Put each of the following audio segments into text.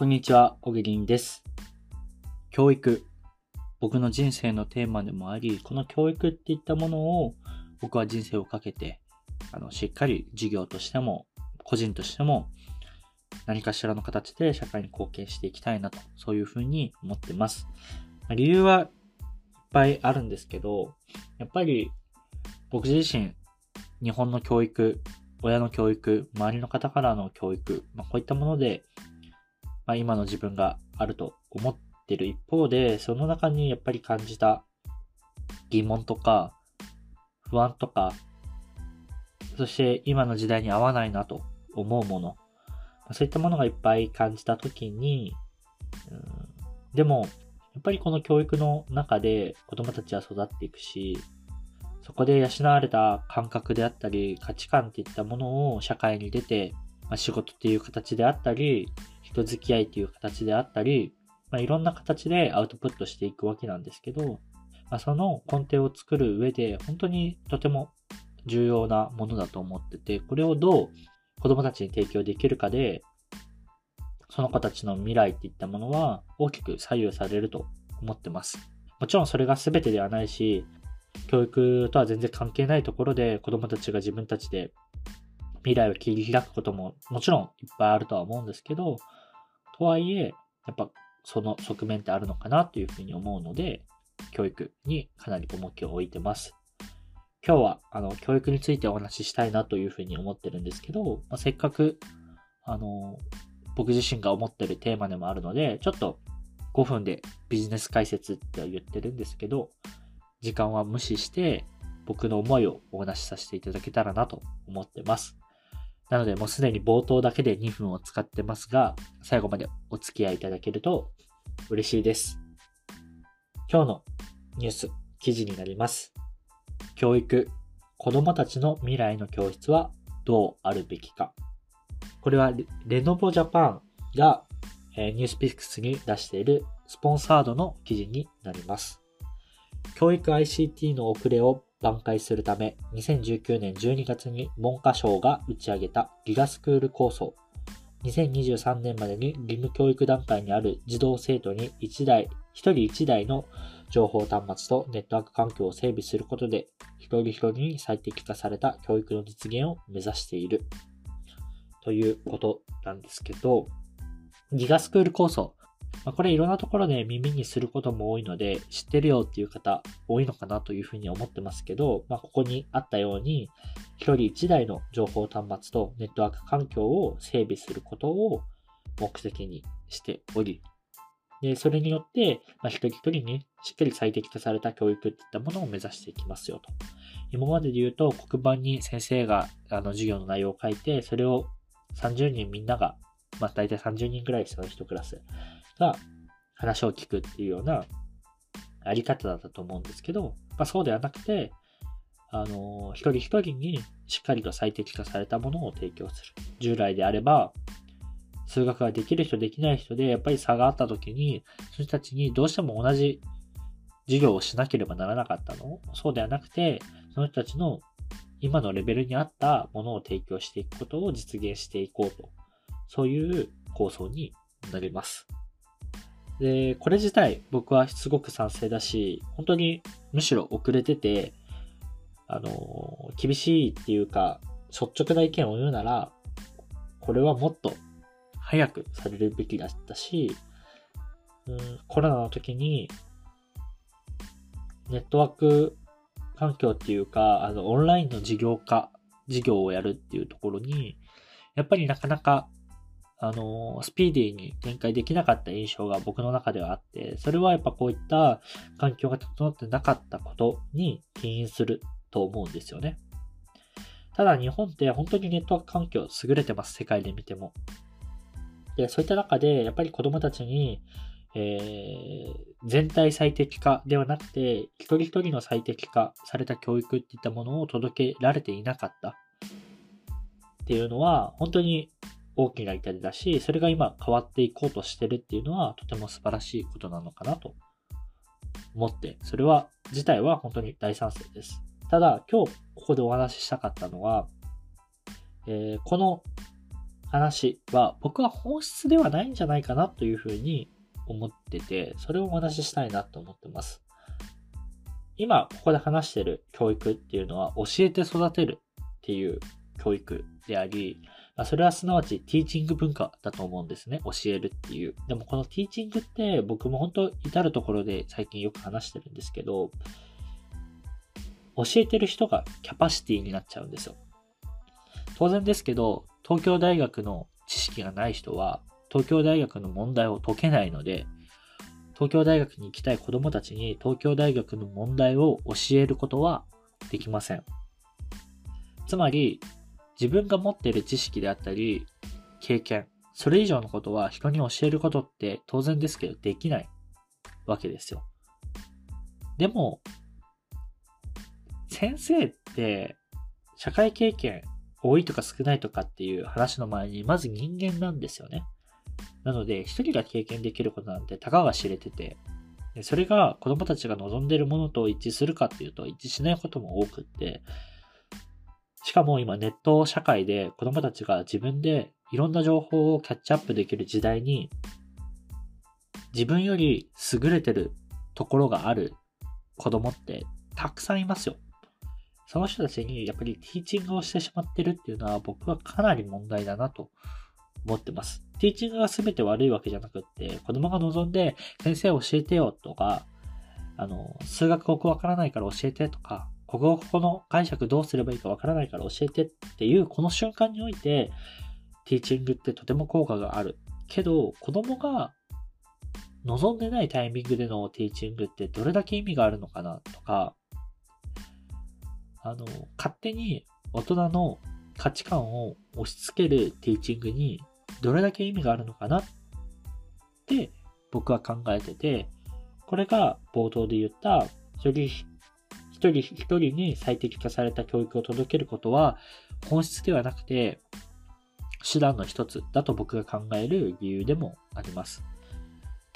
こんにちは、おげりんです。教育。僕の人生のテーマでもあり、この教育っていったものを僕は人生をかけて、あの、しっかり事業としても、個人としても、何かしらの形で社会に貢献していきたいなと、そういうふうに思ってます。理由はいっぱいあるんですけど、やっぱり僕自身、日本の教育、親の教育、周りの方からの教育、まあ、こういったもので、まあ、今の自分があると思ってる一方で、その中にやっぱり感じた疑問とか、不安とか、そして今の時代に合わないなと思うもの、まそういったものがいっぱい感じたときに、うんでも、やっぱりこの教育の中で子供たちは育っていくし、そこで養われた感覚であったり、価値観っていったものを社会に出て、まあ、仕事っていう形であったり、人付き合いっていう形であったり、まあ、いろんな形でアウトプットしていくわけなんですけど、まあ、その根底を作る上で、本当にとても重要なものだと思ってて、これをどう子供たちに提供できるかで、その子たちの未来っていったものは大きく左右されると思ってます。もちろんそれが全てではないし、教育とは全然関係ないところで子供たちが自分たちで未来を切り開くことももちろんいっぱいあるとは思うんですけど、とはいえ、やっぱその側面ってあるのかなというふうに思うので、教育にかなり重きを置いてます。今日はあの教育についてお話ししたいなというふうに思ってるんですけど、まあ、せっかくあの僕自身が思ってるテーマでもあるので、ちょっと5分でビジネス解説って言ってるんですけど、時間は無視して僕の思いをお話しさせていただけたらなと思ってます。なのでもうすでに冒頭だけで2分を使ってますが、最後までお付き合いいただけると嬉しいです。今日のニュース、記事になります。教育、子供たちの未来の教室はどうあるべきか。これはレレノボジャパンが、えニュースピックスに出しているスポンサードの記事になります。教育 ICT の遅れを挽回するため、2019年12月に文科省が打ち上げたギガスクール構想。2023年までに義務教育段階にある児童生徒に1台、1人1台の情報端末とネットワーク環境を整備することで、一人一人に最適化された教育の実現を目指している。ということなんですけど、ギガスクール構想。まあ、これいろんなところで耳にすることも多いので、知ってるよっていう方多いのかなというふうに思ってますけど、まあ、ここにあったように、一人一台の情報端末とネットワーク環境を整備することを目的にしており、で、それによって、まあ、一人一人にしっかり最適化された教育っていったものを目指していきますよと。今までで言うと、黒板に先生があの授業の内容を書いて、それを30人みんなが、まあ大体30人くらいですよ、一クラスが話を聞くっていうようなあり方だったと思うんですけど、まあそうではなくて、あの、一人一人にしっかりと最適化されたものを提供する。従来であれば、数学ができる人、できない人で、やっぱり差があった時に、その人たちにどうしても同じ授業をしなければならなかったのそうではなくて、その人たちの今のレベルに合ったものを提供していくことを実現していこうと。そういう構想になります。で、これ自体僕はすごく賛成だし、本当にむしろ遅れてて、あの、厳しいっていうか、率直な意見を言うなら、これはもっと早くされるべきだったし、うん、コロナの時に、ネットワーク環境っていうか、あの、オンラインの事業化、事業をやるっていうところに、やっぱりなかなか、あの、スピーディーに展開できなかった印象が僕の中ではあって、それはやっぱこういった環境が整ってなかったことに起因すると思うんですよね。ただ日本って本当にネットワーク環境優れてます、世界で見ても。で、そういった中で、やっぱり子供たちに、えー全体最適化ではなくて、一人一人の最適化された教育っていったものを届けられていなかったっていうのは、本当に大きな痛手だし、それが今変わっていこうとしてるっていうのは、とても素晴らしいことなのかなと思って、それは、自体は本当に大賛成です。ただ、今日ここでお話ししたかったのは、えーこの話は僕は本質ではないんじゃないかなというふうに思ってて、それをお話ししたいなと思ってます。今、ここで話してる教育っていうのは、教えて育てるっていう教育であり、まあ、それはすなわちティーチング文化だと思うんですね。教えるっていう。でもこのティーチングって僕も本当至るところで最近よく話してるんですけど、教えてる人がキャパシティになっちゃうんですよ。当然ですけど、東京大学の知識がない人は、東京大学の問題を解けないので、東京大学に行きたい子供たちに東京大学の問題を教えることはできません。つまり、自分が持っている知識であったり、経験、それ以上のことは人に教えることって当然ですけどできないわけですよ。でも、先生って社会経験多いとか少ないとかっていう話の前に、まず人間なんですよね。なので、一人が経験できることなんてたかが知れてて、それが子供たちが望んでいるものと一致するかっていうと一致しないことも多くって、しかも今ネット社会で子供たちが自分でいろんな情報をキャッチアップできる時代に、自分より優れてるところがある子供ってたくさんいますよ。その人たちにやっぱりティーチングをしてしまってるっていうのは僕はかなり問題だなと思ってます。ティーチングが全て悪いわけじゃなくって、子供が望んで先生教えてよとか、あの、数学ここわからないから教えてとか、ここここの解釈どうすればいいかわからないから教えてっていうこの瞬間において、ティーチングってとても効果がある。けど、子供が望んでないタイミングでのティーチングってどれだけ意味があるのかなとか、あの、勝手に大人の価値観を押し付けるティーチングにどれだけ意味があるのかなって僕は考えてて、これが冒頭で言った一人一人に最適化された教育を届けることは本質ではなくて手段の一つだと僕が考える理由でもあります。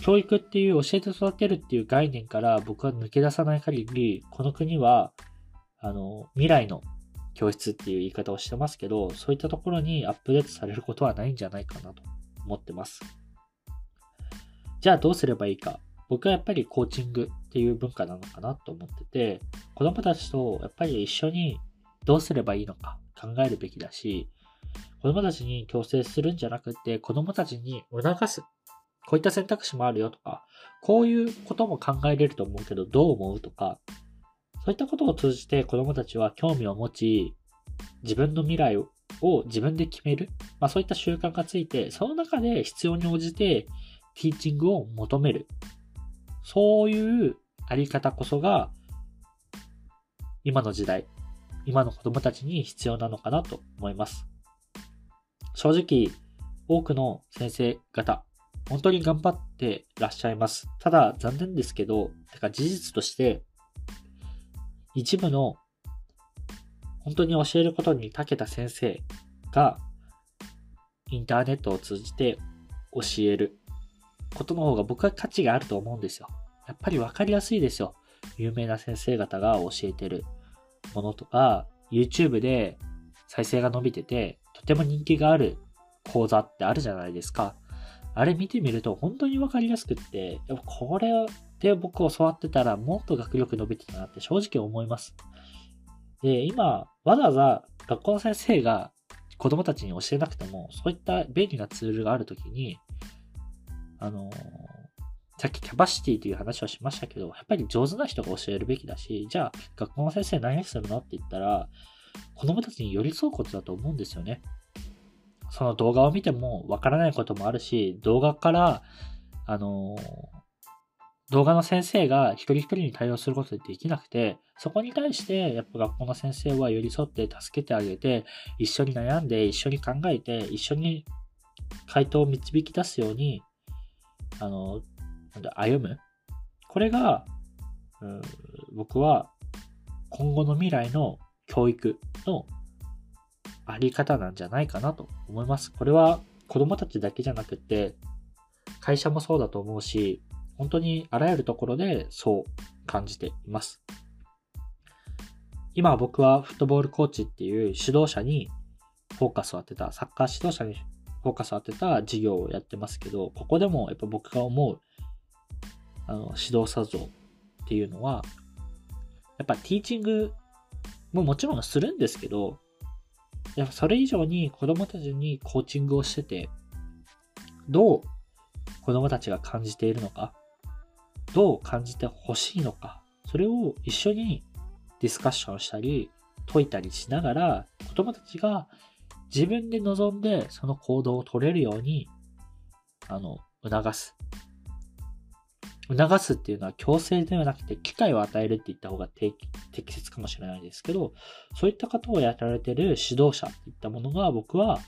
教育っていう教えて育てるっていう概念から僕は抜け出さない限り、この国はあの、未来の教室っていう言い方をしてますけど、そういったところにアップデートされることはないんじゃないかなと思ってます。じゃあどうすればいいか。僕はやっぱりコーチングっていう文化なのかなと思ってて、子供たちとやっぱり一緒にどうすればいいのか考えるべきだし、子供たちに強制するんじゃなくて、子供たちに促す。こういった選択肢もあるよとか、こういうことも考えれると思うけど、どう思うとか、そういったことを通じて子供たちは興味を持ち、自分の未来を自分で決める、まあ、そういった習慣がついて、その中で必要に応じてティーチングを求める。そういうあり方こそが、今の時代、今の子供たちに必要なのかなと思います。正直、多くの先生方、本当に頑張ってらっしゃいます。ただ、残念ですけど、てか事実として、一部の本当に教えることに長けた先生がインターネットを通じて教えることの方が僕は価値があると思うんですよ。やっぱりわかりやすいですよ。有名な先生方が教えてるものとか、YouTube で再生が伸びてて、とても人気がある講座ってあるじゃないですか。あれ見てみると本当にわかりやすくって、やっぱこれで僕教わってたらもっと学力伸びてたなって正直思います。で、今、わざわざ学校の先生が子供たちに教えなくても、そういった便利なツールがあるときに、あの、さっきキャパシティという話をしましたけど、やっぱり上手な人が教えるべきだし、じゃあ学校の先生何するのって言ったら、子供たちに寄り添うことだと思うんですよね。その動画を見てもわからないこともあるし、動画から、あの動画の先生が一人一人に対応することでできなくて、そこに対して、やっぱ学校の先生は寄り添って助けてあげて、一緒に悩んで、一緒に考えて、一緒に回答を導き出すように、あの、なんだ、歩む？これが、うん、僕は今後の未来の教育のあり方なんじゃないかなと思います。これは子供たちだけじゃなくて、会社もそうだと思うし、本当にあらゆるところでそう感じています。今僕はフットボールコーチっていう指導者にフォーカスを当てた、サッカー指導者にフォーカス当てた授業をやってますけど、ここでもやっぱ僕が思う、あの、指導者像っていうのは、やっぱティーチングももちろんするんですけど、やっぱそれ以上に子供たちにコーチングをしてて、どう子供たちが感じているのか、どう感じてほしいのか、それを一緒にディスカッションしたり、解いたりしながら、子供たちが自分で望んでその行動を取れるように、あの、促す。促すっていうのは強制ではなくて、機会を与えるって言った方が適切かもしれないですけど、そういったことをやられてる指導者っていったものが僕は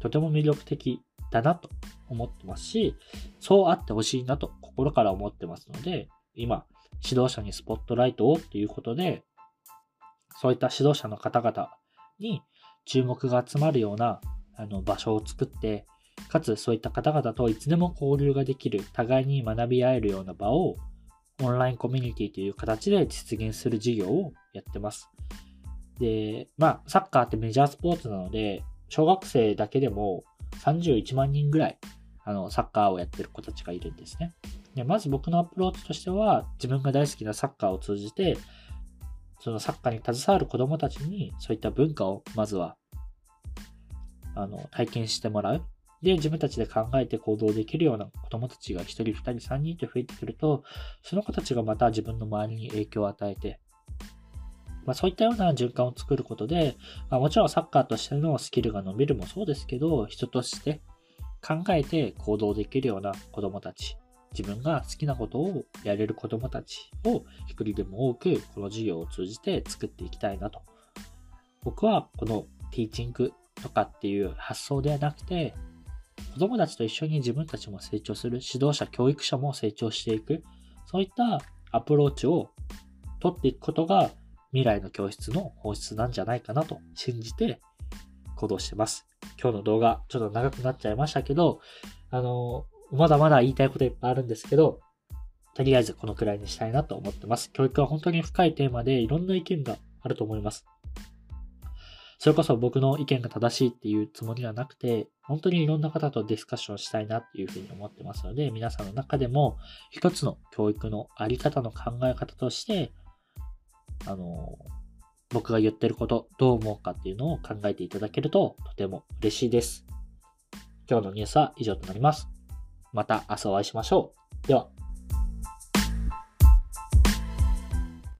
とても魅力的だなと思ってますし、そうあってほしいなと心から思ってますので、今、指導者にスポットライトをっていうことで、そういった指導者の方々に注目が集まるようなあの場所を作って、かつそういった方々といつでも交流ができる、互いに学び合えるような場をオンラインコミュニティという形で実現する事業をやってます。で、まあ、サッカーってメジャースポーツなので、小学生だけでも31万人ぐらい、あの、サッカーをやってる子たちがいるんですね。で、まず僕のアプローチとしては、自分が大好きなサッカーを通じて、そのサッカーに携わる子供たちに、そういった文化を、まずは、あの、体験してもらう。で、自分たちで考えて行動できるような子供たちが1人、2人、3人って増えてくると、その子たちがまた自分の周りに影響を与えて、まあ、そういったような循環を作ることで、まあ、もちろんサッカーとしてのスキルが伸びるもそうですけど、人として考えて行動できるような子供たち、自分が好きなことをやれる子供たちを一人でも多くこの授業を通じて作っていきたいなと。僕はこのティーチングとかっていう発想ではなくて、子供たちと一緒に自分たちも成長する、指導者、教育者も成長していく、そういったアプローチを取っていくことが未来の教室の本質なんじゃないかなと信じて行動してます。今日の動画ちょっと長くなっちゃいましたけど、あの、まだまだ言いたいこといっぱいあるんですけど、とりあえずこのくらいにしたいなと思ってます。教育は本当に深いテーマでいろんな意見があると思います。それこそ僕の意見が正しいっていうつもりはなくて、本当にいろんな方とディスカッションしたいなっていうふうに思ってますので、皆さんの中でも一つの教育のあり方の考え方として、あの、僕が言ってること、どう思うかっていうのを考えていただけるととても嬉しいです。今日のニュースは以上となります。また明日お会いしましょう。では。